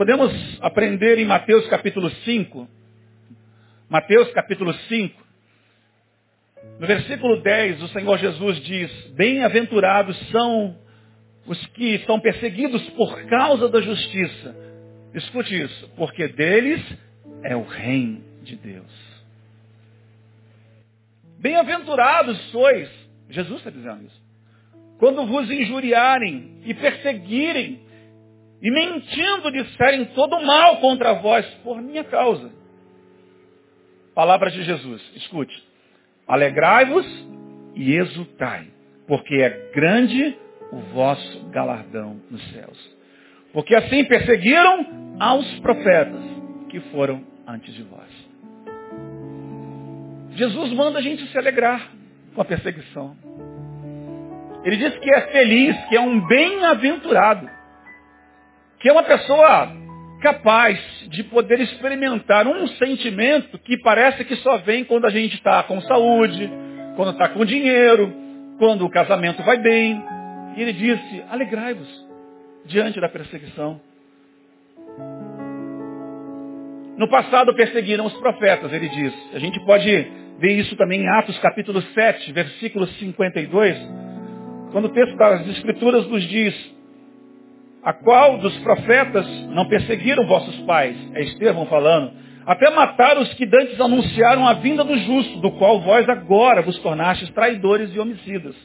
Podemos aprender em Mateus capítulo 5, Mateus capítulo 5, no versículo 10, o Senhor Jesus diz, bem-aventurados são os que são perseguidos por causa da justiça. Escute isso, porque deles é o reino de Deus. Bem-aventurados sois, Jesus está dizendo isso, quando vos injuriarem e perseguirem e mentindo disserem todo mal contra vós por minha causa. Palavras de Jesus, escute. Alegrai-vos e exultai, porque é grande o vosso galardão nos céus. Porque assim perseguiram aos profetas que foram antes de vós. Jesus manda a gente se alegrar com a perseguição. Ele diz que é feliz, que é um bem-aventurado, que é uma pessoa capaz de poder experimentar um sentimento que parece que só vem quando a gente está com saúde, quando está com dinheiro, quando o casamento vai bem. E ele disse, alegrai-vos diante da perseguição. No passado perseguiram os profetas, ele diz. A gente pode ver isso também em Atos capítulo 7, versículo 52, quando o texto das Escrituras nos diz, a qual dos profetas não perseguiram vossos pais? É Estevão falando. Até matar os que dantes anunciaram a vinda do justo, do qual vós agora vos tornastes traidores e homicidas.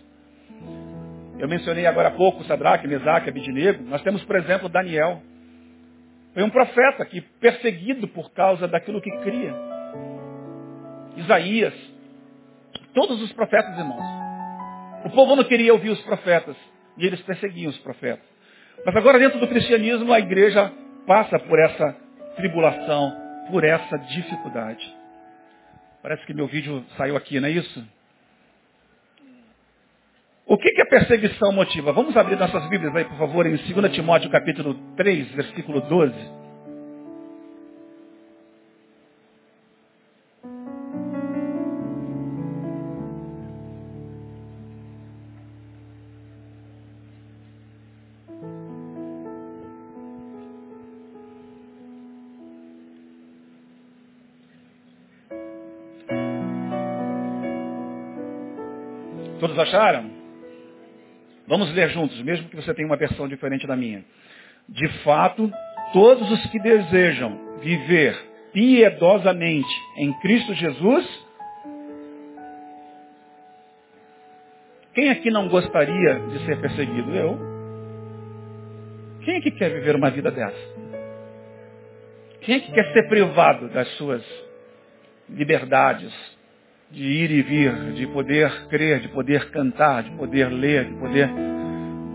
Eu mencionei agora há pouco Sadraque, Mesaque, Abidinego. Nós temos, por exemplo, Daniel. Foi um profeta que perseguido por causa daquilo que cria. Isaías. Todos os profetas, irmãos. O povo não queria ouvir os profetas. E eles perseguiam os profetas. Mas agora dentro do cristianismo a igreja passa por essa tribulação, por essa dificuldade. Parece que meu vídeo saiu aqui, não é isso? O que, que a perseguição motiva? Vamos abrir nossas Bíblias aí, por favor, em 2 Timóteo capítulo 3, versículo 12. Todos acharam? Vamos ler juntos, mesmo que você tenha uma versão diferente da minha. De fato, todos os que desejam viver piedosamente em Cristo Jesus, quem aqui não gostaria de ser perseguido? Eu. Quem é que quer viver uma vida dessa? Quem é que quer ser privado das suas liberdades, de ir e vir, de poder crer, de poder cantar, de poder ler, de poder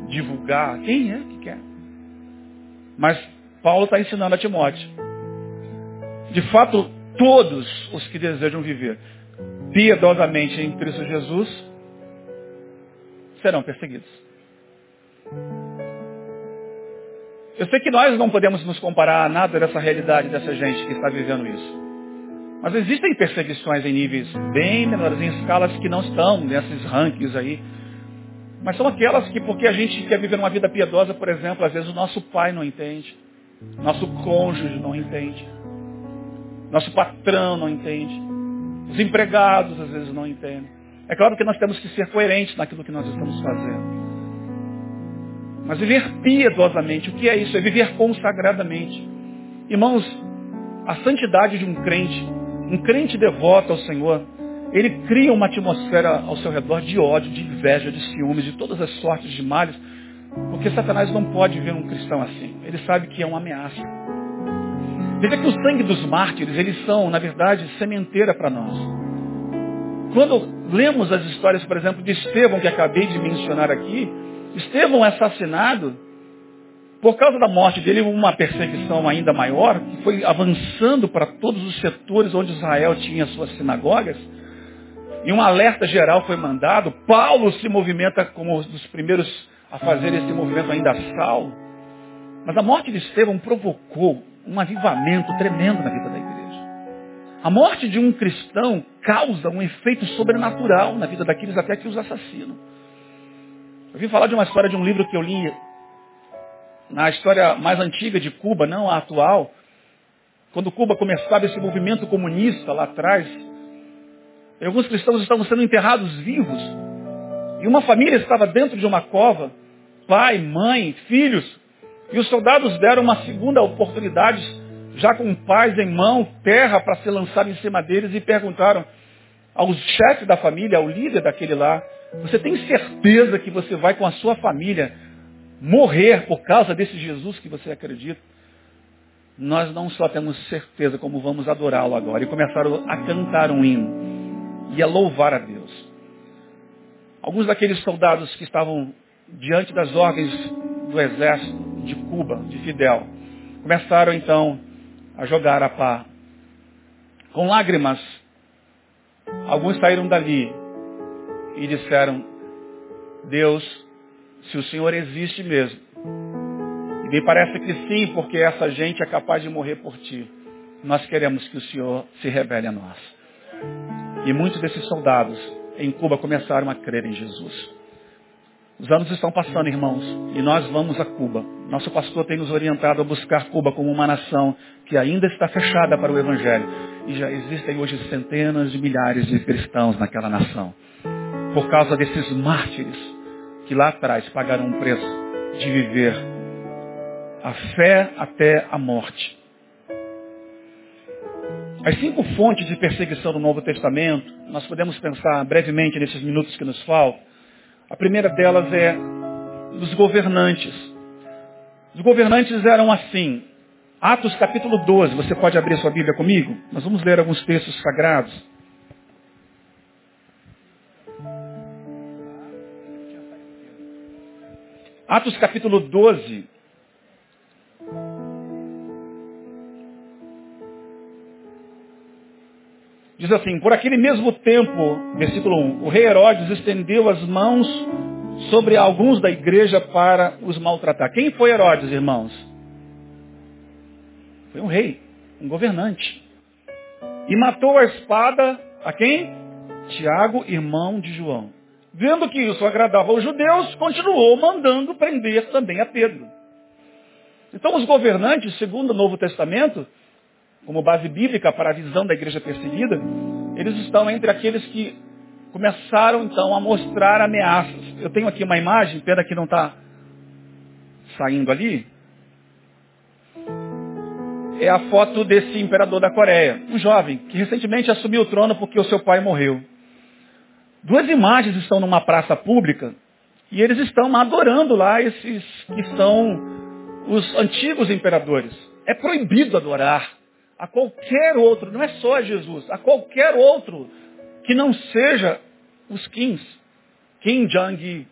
divulgar. Quem é que quer? Mas Paulo está ensinando a Timóteo. De fato, todos os que desejam viver piedosamente em Cristo Jesus serão perseguidos. Eu sei que nós não podemos nos comparar a nada dessa realidade dessa gente que está vivendo isso. Mas existem perseguições em níveis bem menores, em escalas que não estão nesses rankings aí. Mas são aquelas que, porque a gente quer viver uma vida piedosa, por exemplo, às vezes o nosso pai não entende, nosso cônjuge não entende, nosso patrão não entende, os empregados às vezes não entendem. É claro que nós temos que ser coerentes naquilo que nós estamos fazendo. Mas viver piedosamente, o que é isso? É viver consagradamente. Irmãos, a santidade de um crente um crente devoto ao Senhor, ele cria uma atmosfera ao seu redor de ódio, de inveja, de ciúmes, de todas as sortes de males, porque Satanás não pode ver um cristão assim. Ele sabe que é uma ameaça. Veja que o sangue dos mártires, eles são, na verdade, sementeira para nós. Quando lemos as histórias, por exemplo, de Estevão, que acabei de mencionar aqui, Estevão é assassinado por causa da morte dele, uma perseguição ainda maior, que foi avançando para todos os setores onde Israel tinha suas sinagogas, e um alerta geral foi mandado. Paulo se movimenta como um dos primeiros a fazer esse movimento ainda Saulo. Mas a morte de Estevão provocou um avivamento tremendo na vida da igreja. A morte de um cristão causa um efeito sobrenatural na vida daqueles até que os assassinam. Eu vim falar de uma história de um livro que eu li na história mais antiga de Cuba, não a atual, quando Cuba começava esse movimento comunista lá atrás, alguns cristãos estavam sendo enterrados vivos. E uma família estava dentro de uma cova, pai, mãe, filhos. E os soldados deram uma segunda oportunidade, já com paz em mão, terra para ser lançado em cima deles, e perguntaram ao chefe da família, ao líder daquele lá, você tem certeza que você vai com a sua família morrer por causa desse Jesus que você acredita? Nós não só temos certeza como vamos adorá-lo agora. E começaram a cantar um hino e a louvar a Deus. Alguns daqueles soldados que estavam diante das ordens do exército de Cuba, de Fidel, começaram então a jogar a pá. Com lágrimas, alguns saíram dali e disseram, Deus, se o Senhor existe mesmo, e me parece que sim, porque essa gente é capaz de morrer por ti, nós queremos que o Senhor se revele a nós. E muitos desses soldados em Cuba começaram a crer em Jesus. Os anos estão passando, irmãos, e nós vamos a Cuba. Nosso pastor tem nos orientado a buscar Cuba como uma nação que ainda está fechada para o Evangelho. E já existem hoje centenas de milhares de cristãos naquela nação. Por causa desses mártires que lá atrás pagaram um preço de viver a fé até a morte. As cinco fontes de perseguição do Novo Testamento, nós podemos pensar brevemente nesses minutos que nos faltam. A primeira delas é dos governantes. Os governantes eram assim. Atos capítulo 12, você pode abrir sua Bíblia comigo? Nós vamos ler alguns textos sagrados. Atos capítulo 12. Diz assim, por aquele mesmo tempo, versículo 1, o rei Herodes estendeu as mãos sobre alguns da igreja para os maltratar. Quem foi Herodes, irmãos? Foi um rei, um governante. E matou a espada a quem? Tiago, irmão de João. Vendo que isso agradava aos judeus, continuou mandando prender também a Pedro. Então os governantes, segundo o Novo Testamento, como base bíblica para a visão da igreja perseguida, eles estão entre aqueles que começaram então a mostrar ameaças. Eu tenho aqui uma imagem, pena que não está saindo ali. É a foto desse imperador da Coreia, um jovem que recentemente assumiu o trono porque o seu pai morreu. Duas imagens estão numa praça pública e eles estão adorando lá esses que são os antigos imperadores. É proibido adorar a qualquer outro, não é só a Jesus, a qualquer outro que não seja os Kings. Kim Jong-un,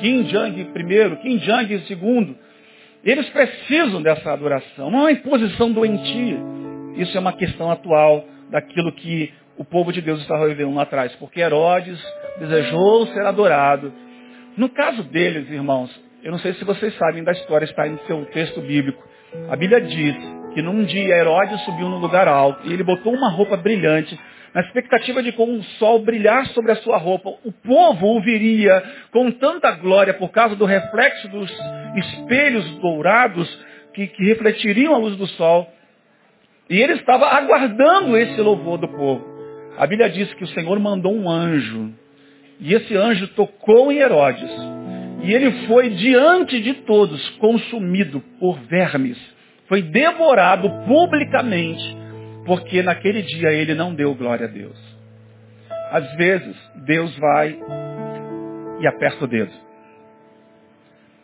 Kim Jong I, Kim Jong II. Eles precisam dessa adoração, não é uma imposição doentia. Isso é uma questão atual daquilo que o povo de Deus estava vivendo lá atrás, porque Herodes desejou ser adorado. No caso deles, irmãos, eu não sei se vocês sabem da história, está em seu texto bíblico. A Bíblia diz que num dia Herodes subiu num lugar alto e ele botou uma roupa brilhante, na expectativa de com o sol brilhar sobre a sua roupa, o povo o viria com tanta glória por causa do reflexo dos espelhos dourados que, que refletiriam a luz do sol. E ele estava aguardando esse louvor do povo. A Bíblia diz que o Senhor mandou um anjo. E esse anjo tocou em Herodes. E ele foi diante de todos consumido por vermes. Foi devorado publicamente, porque naquele dia ele não deu glória a Deus. Às vezes, Deus vai e aperta o dedo.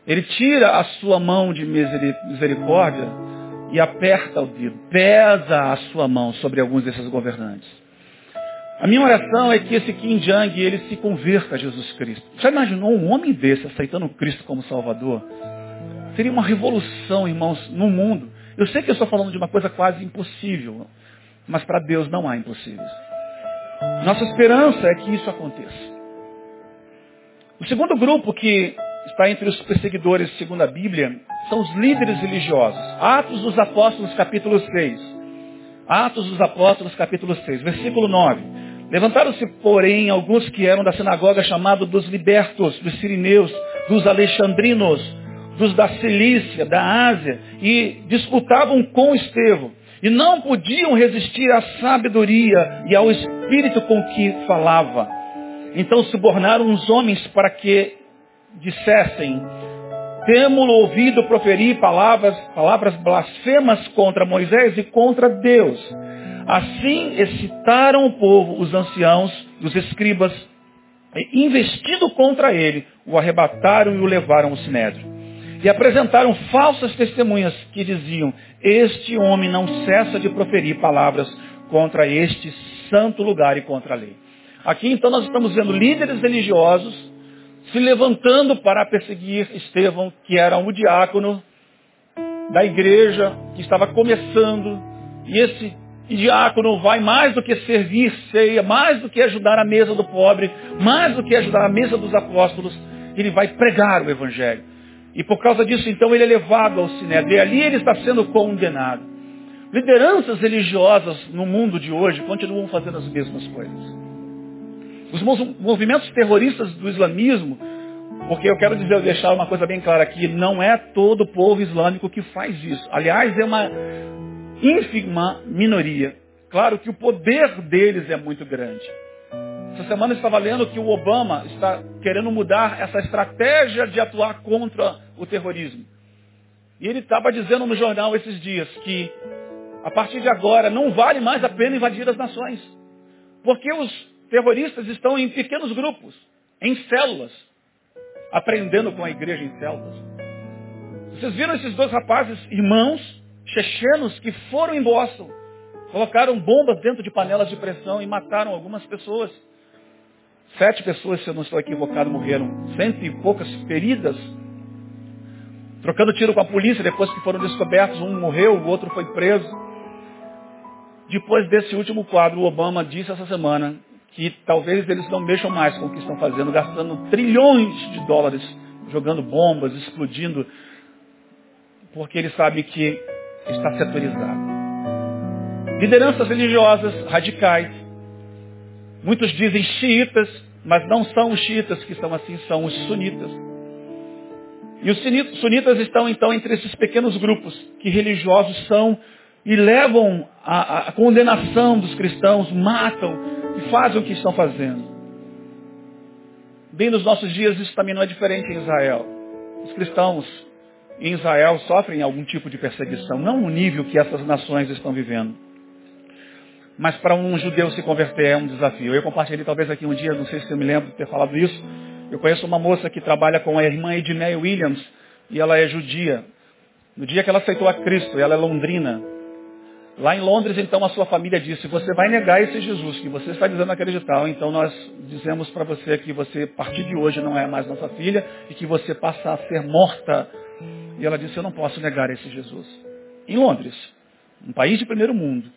Ele tira a sua mão de misericórdia e aperta o dedo, pesa a sua mão sobre alguns desses governantes. A minha oração é que esse Kim Jong ele se converta a Jesus Cristo. Já imaginou um homem desse aceitando Cristo como Salvador? Seria uma revolução, irmãos, no mundo. Eu sei que eu estou falando de uma coisa quase impossível, mas para Deus não há impossíveis. Nossa esperança é que isso aconteça. O segundo grupo que está entre os perseguidores, segundo a Bíblia, são os líderes religiosos. Atos dos Apóstolos, capítulo 6. Atos dos Apóstolos, capítulo 6, versículo 9. Levantaram-se, porém, alguns que eram da sinagoga chamado dos libertos, dos sirineus, dos alexandrinos, dos da Cilícia, da Ásia, e disputavam com Estevão. E não podiam resistir à sabedoria e ao espírito com que falava. Então subornaram os homens para que dissessem, temo-lo ouvido proferir palavras, palavras blasfemas contra Moisés e contra Deus. Assim excitaram o povo, os anciãos, os escribas, e investindo contra ele, o arrebataram e o levaram ao sinédrio. E apresentaram falsas testemunhas que diziam, este homem não cessa de proferir palavras contra este santo lugar e contra a lei. Aqui então nós estamos vendo líderes religiosos se levantando para perseguir Estevão, que era um diácono da igreja, que estava começando, e esse diácono vai mais do que servir ceia, mais do que ajudar a mesa do pobre, mais do que ajudar a mesa dos apóstolos, ele vai pregar o evangelho. E por causa disso, então, ele é levado ao sinédrio. E ali ele está sendo condenado. Lideranças religiosas no mundo de hoje continuam fazendo as mesmas coisas. Os movimentos terroristas do islamismo, porque eu quero dizer, deixar uma coisa bem clara aqui, não é todo o povo islâmico que faz isso. Aliás, é uma ínfima minoria. Claro que o poder deles é muito grande. Essa semana eu estava lendo que o Obama está querendo mudar essa estratégia de atuar contra o terrorismo. E ele estava dizendo no jornal esses dias que a partir de agora não vale mais a pena invadir as nações. Porque os terroristas estão em pequenos grupos, em células, aprendendo com a igreja em células. Vocês viram esses dois rapazes, irmãos, chechenos, que foram em Boston, colocaram bombas dentro de panelas de pressão e mataram algumas pessoas. Sete pessoas, se eu não estou equivocado, morreram. Cento e poucas feridas. Trocando tiro com a polícia, depois que foram descobertos, um morreu, o outro foi preso. Depois desse último quadro, o Obama disse essa semana que talvez eles não mexam mais com o que estão fazendo, gastando trilhões de dólares jogando bombas, explodindo, porque ele sabe que está setorizado. Lideranças religiosas radicais Muitos dizem xiitas, mas não são os xiitas que estão assim, são os sunitas. E os sunitas estão então entre esses pequenos grupos que religiosos são e levam a, a condenação dos cristãos, matam e fazem o que estão fazendo. Bem nos nossos dias isso também não é diferente em Israel. Os cristãos em Israel sofrem algum tipo de perseguição, não no nível que essas nações estão vivendo. Mas para um judeu se converter é um desafio. Eu compartilhei talvez aqui um dia, não sei se eu me lembro de ter falado isso. Eu conheço uma moça que trabalha com a irmã Edneia Williams e ela é judia. No dia que ela aceitou a Cristo, ela é londrina. Lá em Londres, então, a sua família disse, você vai negar esse Jesus que você está dizendo acreditar. Então nós dizemos para você que você, a partir de hoje, não é mais nossa filha e que você passa a ser morta. E ela disse, eu não posso negar esse Jesus. Em Londres, um país de primeiro mundo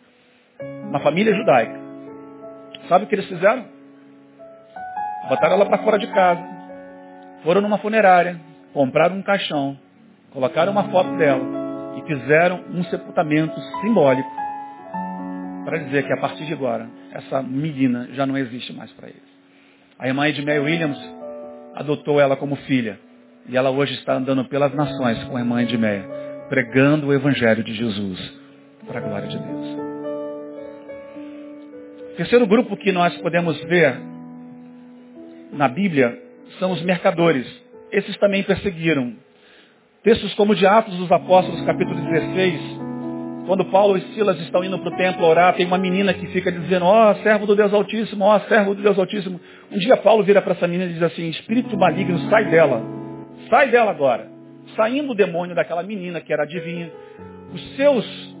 uma família judaica. Sabe o que eles fizeram? Botaram ela para fora de casa. Foram numa funerária, compraram um caixão, colocaram uma foto dela e fizeram um sepultamento simbólico para dizer que a partir de agora essa menina já não existe mais para eles. A irmã Edmé Williams adotou ela como filha e ela hoje está andando pelas nações com a irmã Edmeia, pregando o evangelho de Jesus para a glória de Deus. Terceiro grupo que nós podemos ver na Bíblia são os mercadores. Esses também perseguiram. Textos como de Atos dos Apóstolos, capítulo 16, quando Paulo e Silas estão indo para o templo orar, tem uma menina que fica dizendo, ó oh, servo do Deus Altíssimo, ó oh, servo do Deus Altíssimo. Um dia Paulo vira para essa menina e diz assim, espírito maligno, sai dela. Sai dela agora. Saindo o demônio daquela menina que era adivinha. Os seus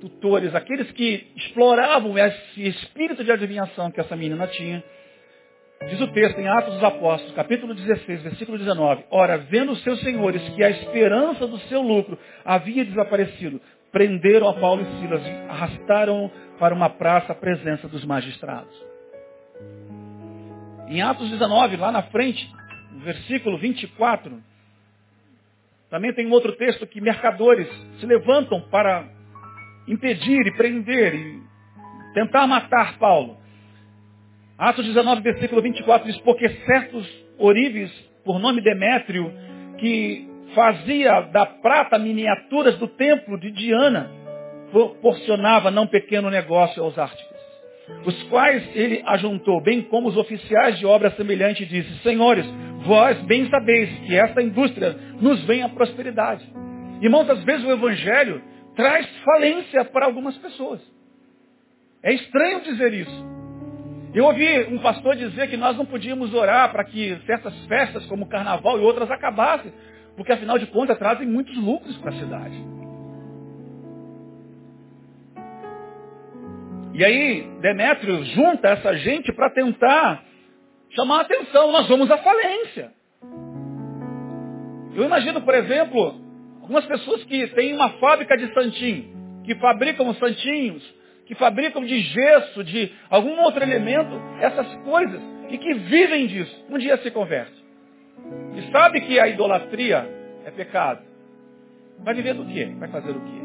tutores, aqueles que exploravam esse espírito de adivinhação que essa menina tinha. Diz o texto em Atos dos Apóstolos, capítulo 16, versículo 19. Ora, vendo os seus senhores que a esperança do seu lucro havia desaparecido, prenderam a Paulo e Silas e arrastaram para uma praça a presença dos magistrados. Em Atos 19, lá na frente, no versículo 24, também tem um outro texto que mercadores se levantam para impedir e prender e tentar matar Paulo. Atos 19, versículo 24 diz, porque certos ourives, por nome Demétrio, que fazia da prata miniaturas do templo de Diana, proporcionava não pequeno negócio aos artistas, os quais ele ajuntou, bem como os oficiais de obra semelhante, e disse, senhores, vós bem sabeis que esta indústria nos vem a prosperidade. Irmãos, às vezes o evangelho traz falência para algumas pessoas. É estranho dizer isso. Eu ouvi um pastor dizer que nós não podíamos orar para que certas festas, como o carnaval e outras, acabassem, porque afinal de contas trazem muitos lucros para a cidade. E aí, Demétrio junta essa gente para tentar chamar a atenção. Nós vamos à falência. Eu imagino, por exemplo, algumas pessoas que têm uma fábrica de santinho, que fabricam santinhos, que fabricam de gesso, de algum outro elemento, essas coisas, e que vivem disso. Um dia se converte. E sabe que a idolatria é pecado. Vai viver do quê? Vai fazer o quê?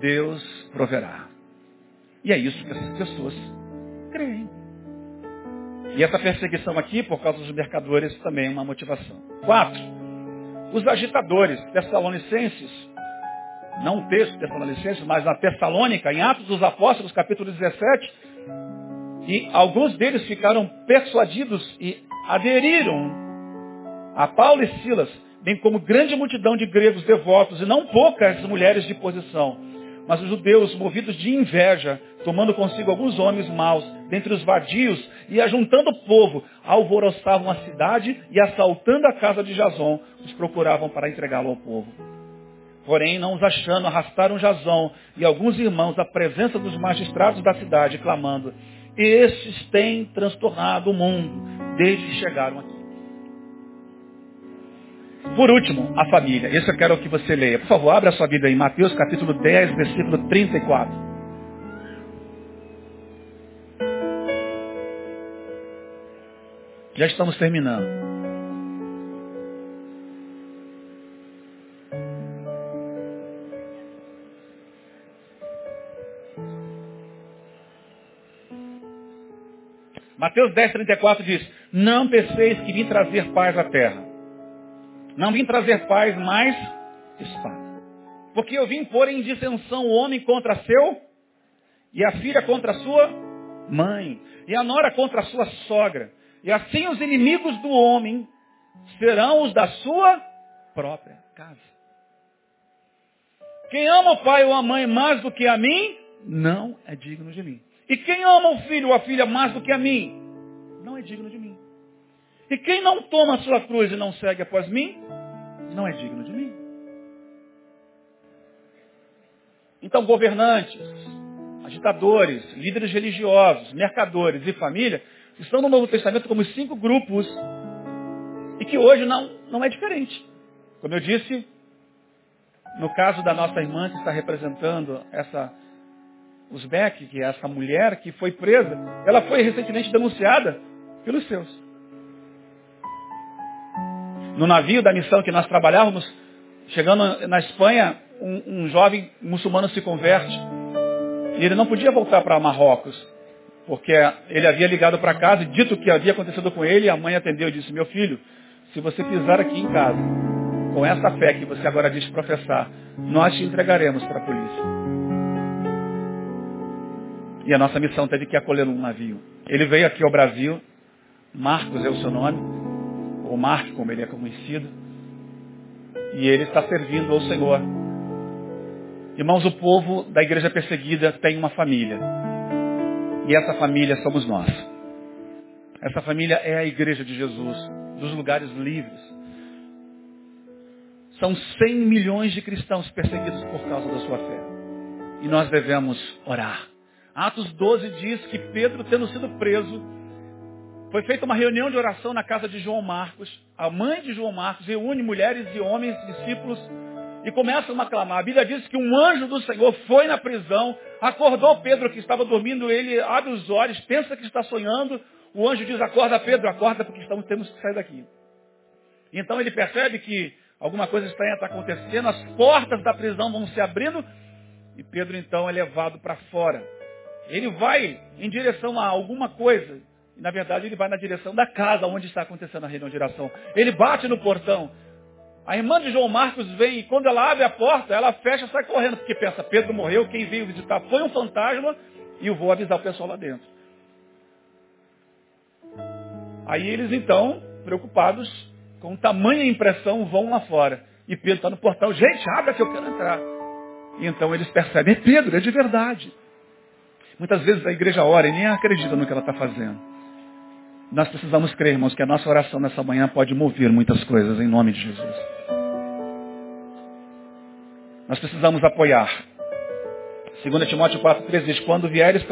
Deus proverá. E é isso que essas pessoas creem. E essa perseguição aqui, por causa dos mercadores, também é uma motivação. Quatro, os agitadores tessalonicenses, não o texto tessalonicenses, mas na Tessalônica, em Atos dos Apóstolos, capítulo 17, e alguns deles ficaram persuadidos e aderiram a Paulo e Silas, bem como grande multidão de gregos devotos e não poucas mulheres de posição. Mas os judeus, movidos de inveja, tomando consigo alguns homens maus, dentre os vadios, e ajuntando o povo, alvoroçavam a cidade e assaltando a casa de Jason, os procuravam para entregá-lo ao povo. Porém, não os achando, arrastaram Jason e alguns irmãos à presença dos magistrados da cidade, clamando, estes têm transtornado o mundo desde que chegaram aqui. Por último, a família. Isso eu quero que você leia. Por favor, abra a sua Bíblia em Mateus capítulo 10, versículo 34. Já estamos terminando. Mateus 10, 34 diz, não penseis que vim trazer paz à terra. Não vim trazer paz, mas espada. Porque eu vim pôr em dissensão o homem contra seu, e a filha contra sua mãe, e a nora contra sua sogra. E assim os inimigos do homem serão os da sua própria casa. Quem ama o pai ou a mãe mais do que a mim, não é digno de mim. E quem ama o filho ou a filha mais do que a mim, não é digno de mim. E quem não toma a sua cruz e não segue após mim, não é digno de mim. Então, governantes, agitadores, líderes religiosos, mercadores e família estão no Novo Testamento como cinco grupos e que hoje não, não é diferente. Como eu disse, no caso da nossa irmã que está representando essa Uzbek, que é essa mulher que foi presa, ela foi recentemente denunciada pelos seus no navio da missão que nós trabalhávamos, chegando na Espanha, um, um jovem muçulmano se converte. E ele não podia voltar para Marrocos, porque ele havia ligado para casa e dito o que havia acontecido com ele, e a mãe atendeu e disse, meu filho, se você pisar aqui em casa, com essa fé que você agora diz professar, nós te entregaremos para a polícia. E a nossa missão teve que acolher um navio. Ele veio aqui ao Brasil, Marcos é o seu nome, ou Mark, como ele é conhecido, e ele está servindo ao Senhor. Irmãos, o povo da igreja perseguida tem uma família. E essa família somos nós. Essa família é a igreja de Jesus, dos lugares livres. São 100 milhões de cristãos perseguidos por causa da sua fé. E nós devemos orar. Atos 12 diz que Pedro, tendo sido preso, foi feita uma reunião de oração na casa de João Marcos. A mãe de João Marcos reúne mulheres e homens, discípulos, e começam a clamar. A Bíblia diz que um anjo do Senhor foi na prisão, acordou Pedro que estava dormindo, ele abre os olhos, pensa que está sonhando. O anjo diz, acorda Pedro, acorda porque estamos, temos que sair daqui. Então ele percebe que alguma coisa estranha está acontecendo, as portas da prisão vão se abrindo, e Pedro então é levado para fora. Ele vai em direção a alguma coisa, e, na verdade, ele vai na direção da casa onde está acontecendo a reunião de oração. Ele bate no portão. A irmã de João Marcos vem e quando ela abre a porta, ela fecha e sai correndo, porque pensa, Pedro morreu, quem veio visitar foi um fantasma e eu vou avisar o pessoal lá dentro. Aí eles então, preocupados com tamanha impressão, vão lá fora. E Pedro está no portão, gente, abre que eu quero entrar. E então eles percebem, é Pedro, é de verdade. Muitas vezes a igreja ora e nem acredita no que ela está fazendo. Nós precisamos crer, irmãos, que a nossa oração nessa manhã pode mover muitas coisas em nome de Jesus. Nós precisamos apoiar. 2 Timóteo 4,13 diz, quando vieres,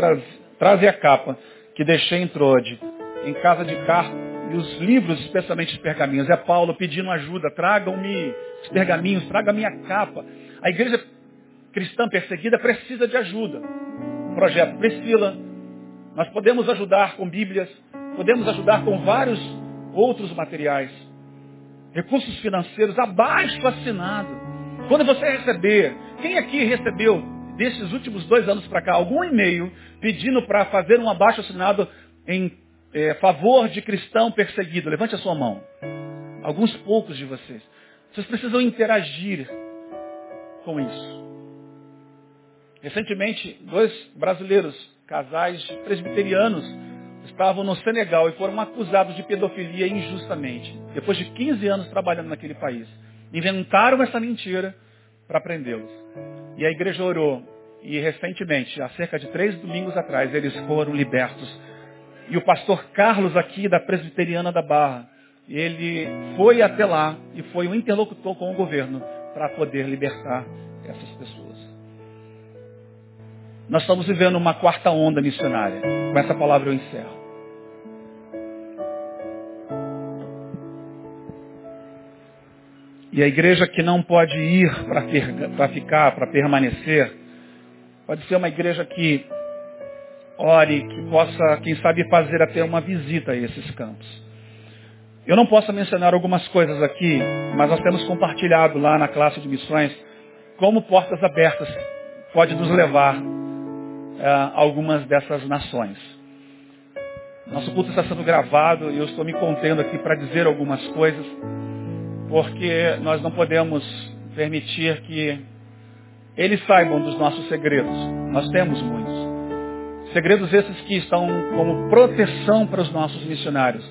traze a capa que deixei em Trode, em casa de Carpo, e os livros, especialmente os pergaminhos. É Paulo pedindo ajuda, tragam-me os pergaminhos, tragam a minha capa. A igreja cristã perseguida precisa de ajuda. Projeto Priscila, nós podemos ajudar com Bíblias, podemos ajudar com vários outros materiais. Recursos financeiros abaixo assinado. Quando você receber, quem aqui recebeu desses últimos dois anos para cá algum e-mail pedindo para fazer um abaixo assinado em é, favor de cristão perseguido? Levante a sua mão. Alguns poucos de vocês. Vocês precisam interagir com isso. Recentemente, dois brasileiros, casais presbiterianos, estavam no Senegal e foram acusados de pedofilia injustamente. Depois de 15 anos trabalhando naquele país. Inventaram essa mentira para prendê-los. E a igreja orou. E recentemente, há cerca de três domingos atrás, eles foram libertos. E o pastor Carlos aqui da Presbiteriana da Barra, ele foi até lá e foi um interlocutor com o governo para poder libertar essas pessoas. Nós estamos vivendo uma quarta onda missionária. Com essa palavra eu encerro. E a igreja que não pode ir para ficar, para permanecer, pode ser uma igreja que ore, que possa, quem sabe, fazer até uma visita a esses campos. Eu não posso mencionar algumas coisas aqui, mas nós temos compartilhado lá na classe de missões como portas abertas pode nos levar a algumas dessas nações. Nosso culto está sendo gravado e eu estou me contendo aqui para dizer algumas coisas porque nós não podemos permitir que eles saibam dos nossos segredos. Nós temos muitos. Segredos esses que estão como proteção para os nossos missionários.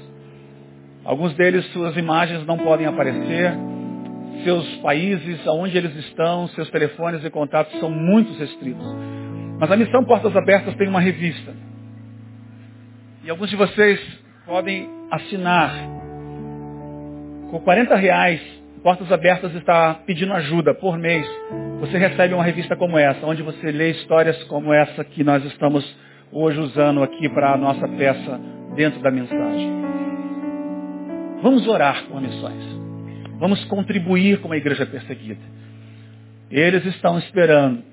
Alguns deles, suas imagens não podem aparecer, seus países, aonde eles estão, seus telefones e contatos são muito restritos. Mas a missão Portas Abertas tem uma revista. E alguns de vocês podem assinar com 40 reais, Portas Abertas está pedindo ajuda por mês. Você recebe uma revista como essa, onde você lê histórias como essa que nós estamos hoje usando aqui para a nossa peça dentro da mensagem. Vamos orar com missões. Vamos contribuir com a igreja perseguida. Eles estão esperando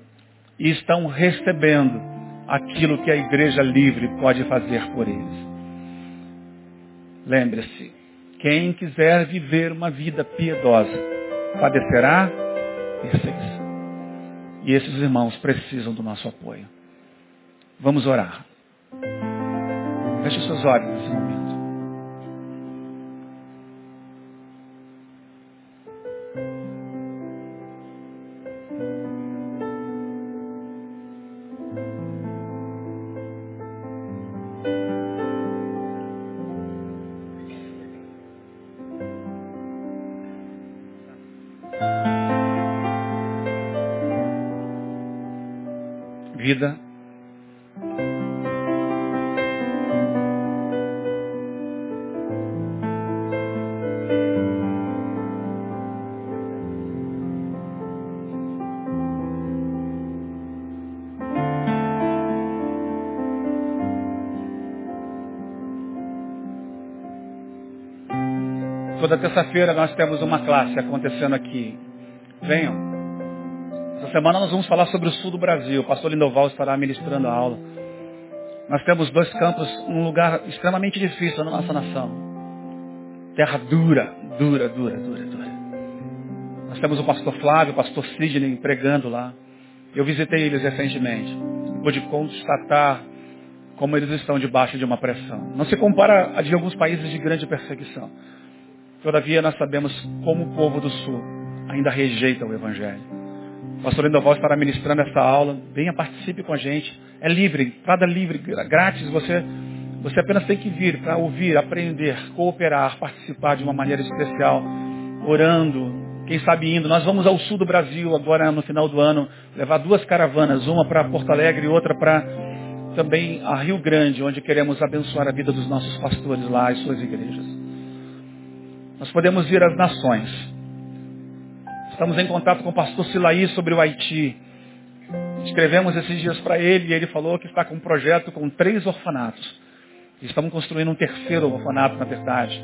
e estão recebendo aquilo que a igreja livre pode fazer por eles. Lembre-se, quem quiser viver uma vida piedosa padecerá perseguição. E esses irmãos precisam do nosso apoio. Vamos orar. Feche seus olhos nesse vida. Toda terça-feira nós temos uma classe acontecendo aqui. Venham semana nós vamos falar sobre o sul do Brasil. O pastor Lindoval estará ministrando a aula. Nós temos dois campos, um lugar extremamente difícil na nossa nação. Terra dura, dura, dura, dura, dura. Nós temos o pastor Flávio, o pastor Sidney pregando lá. Eu visitei eles recentemente. Pude constatar como eles estão debaixo de uma pressão. Não se compara a de alguns países de grande perseguição. Todavia nós sabemos como o povo do Sul ainda rejeita o Evangelho. Pastor Lindoval estará ministrando essa aula. Venha, participe com a gente. É livre, entrada livre, grátis. Você, você apenas tem que vir para ouvir, aprender, cooperar, participar de uma maneira especial, orando, quem sabe indo. Nós vamos ao sul do Brasil agora no final do ano, levar duas caravanas, uma para Porto Alegre e outra para também a Rio Grande, onde queremos abençoar a vida dos nossos pastores lá e suas igrejas. Nós podemos ir às nações. Estamos em contato com o pastor Silaí sobre o Haiti. Escrevemos esses dias para ele e ele falou que está com um projeto com três orfanatos. Estamos construindo um terceiro orfanato, na verdade.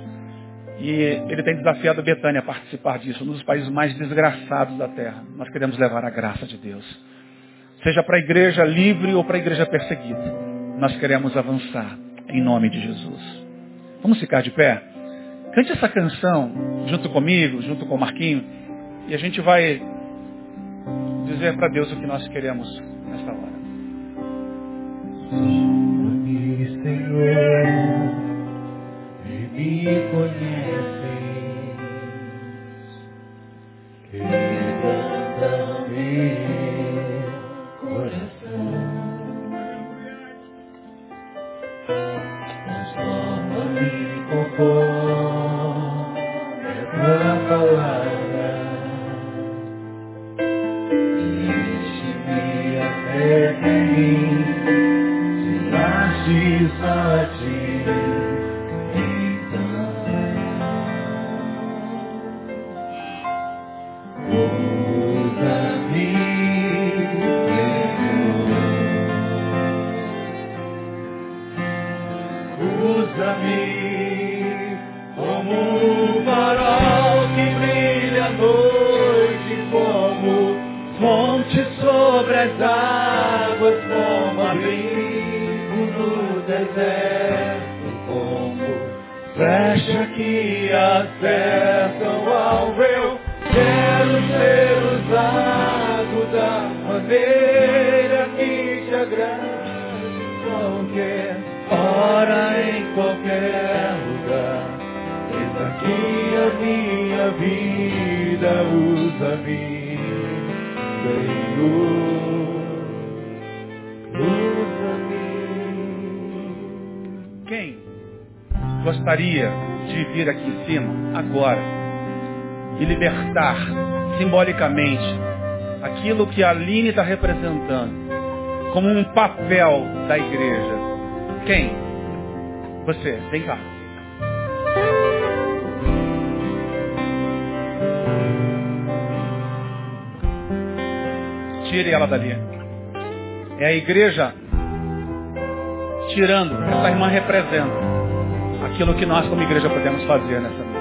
E ele tem desafiado a Betânia a participar disso, um dos países mais desgraçados da terra. Nós queremos levar a graça de Deus. Seja para a igreja livre ou para a igreja perseguida. Nós queremos avançar em nome de Jesus. Vamos ficar de pé? Cante essa canção junto comigo, junto com o Marquinho, e a gente vai dizer para Deus o que nós queremos nesta hora. Senhor, me meu coração. Transforma-me vida, usa-me, Senhor, usa-me. Quem gostaria de vir aqui em cima agora e libertar simbolicamente aquilo que a Aline está representando como um papel da igreja? Quem? Você, vem cá. Tire ela dali. É a igreja tirando. Essa irmã representa aquilo que nós como igreja podemos fazer nessa.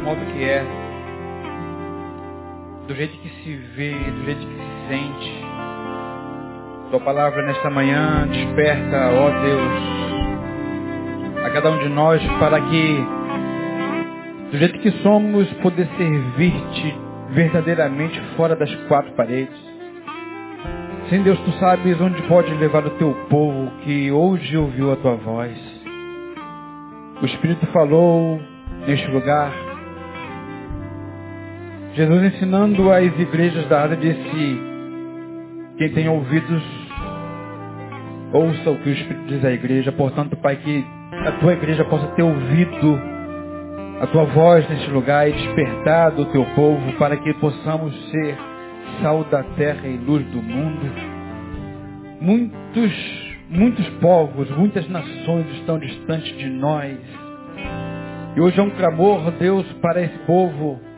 Modo que é, do jeito que se vê, do jeito que se sente. Tua palavra nesta manhã desperta, ó Deus, a cada um de nós para que, do jeito que somos, poder servir-te verdadeiramente fora das quatro paredes. Sim, Deus, tu sabes onde pode levar o teu povo que hoje ouviu a tua voz. O Espírito falou neste lugar. Jesus ensinando às igrejas da área disse, quem tem ouvidos, ouça o que o Espírito diz à igreja. Portanto, Pai, que a tua igreja possa ter ouvido a tua voz neste lugar e despertado o teu povo para que possamos ser sal da terra e luz do mundo. Muitos, muitos povos, muitas nações estão distantes de nós. E hoje é um clamor, Deus, para esse povo.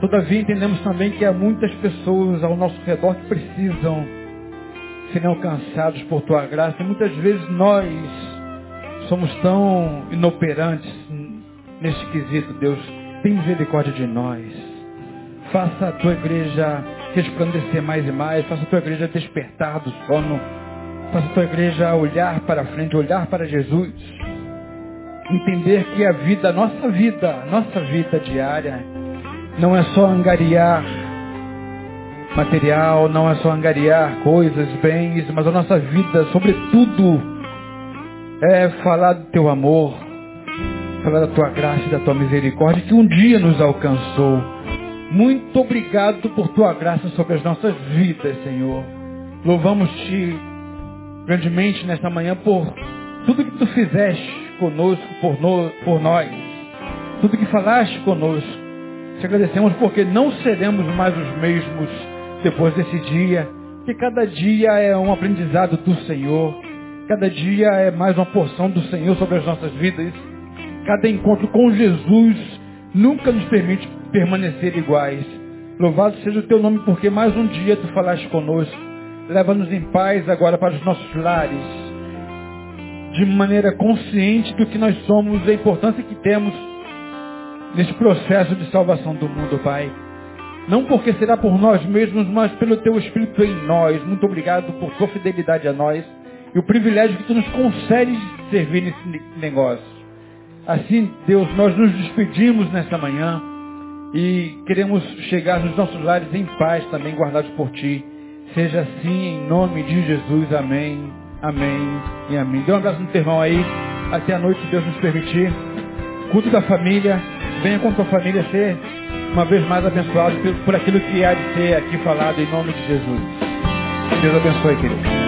Todavia entendemos também que há muitas pessoas ao nosso redor que precisam serem alcançados por tua graça. E muitas vezes nós somos tão inoperantes neste quesito, Deus. Tem misericórdia de nós. Faça a tua igreja resplandecer mais e mais. Faça a tua igreja despertar do sono. Faça a tua igreja olhar para frente, olhar para Jesus. Entender que a vida, a nossa vida, a nossa vida diária, não é só angariar material, não é só angariar coisas, bens, mas a nossa vida, sobretudo, é falar do teu amor, falar da tua graça e da tua misericórdia que um dia nos alcançou muito obrigado por tua graça sobre as nossas vidas, Senhor. Louvamos-te grandemente nesta manhã por tudo que tu fizeste conosco, por, no, por nós. Tudo que falaste conosco. Te agradecemos porque não seremos mais os mesmos depois desse dia. Que cada dia é um aprendizado do Senhor. Cada dia é mais uma porção do Senhor sobre as nossas vidas. Cada encontro com Jesus nunca nos permite permanecer iguais. Louvado seja o teu nome, porque mais um dia tu falaste conosco. Leva-nos em paz agora para os nossos lares. De maneira consciente do que nós somos, a importância que temos nesse processo de salvação do mundo, Pai. Não porque será por nós mesmos, mas pelo teu Espírito em nós. Muito obrigado por tua fidelidade a nós e o privilégio que tu nos concedes de servir nesse negócio. Assim, Deus, nós nos despedimos nesta manhã. E queremos chegar nos nossos lares em paz também, guardados por Ti. Seja assim em nome de Jesus. Amém, amém e amém. Dê um abraço no teu irmão aí. Até a noite, Deus nos permitir. Culto da família. Venha com a tua família ser uma vez mais abençoado por aquilo que há de ser aqui falado em nome de Jesus. Deus abençoe, querido.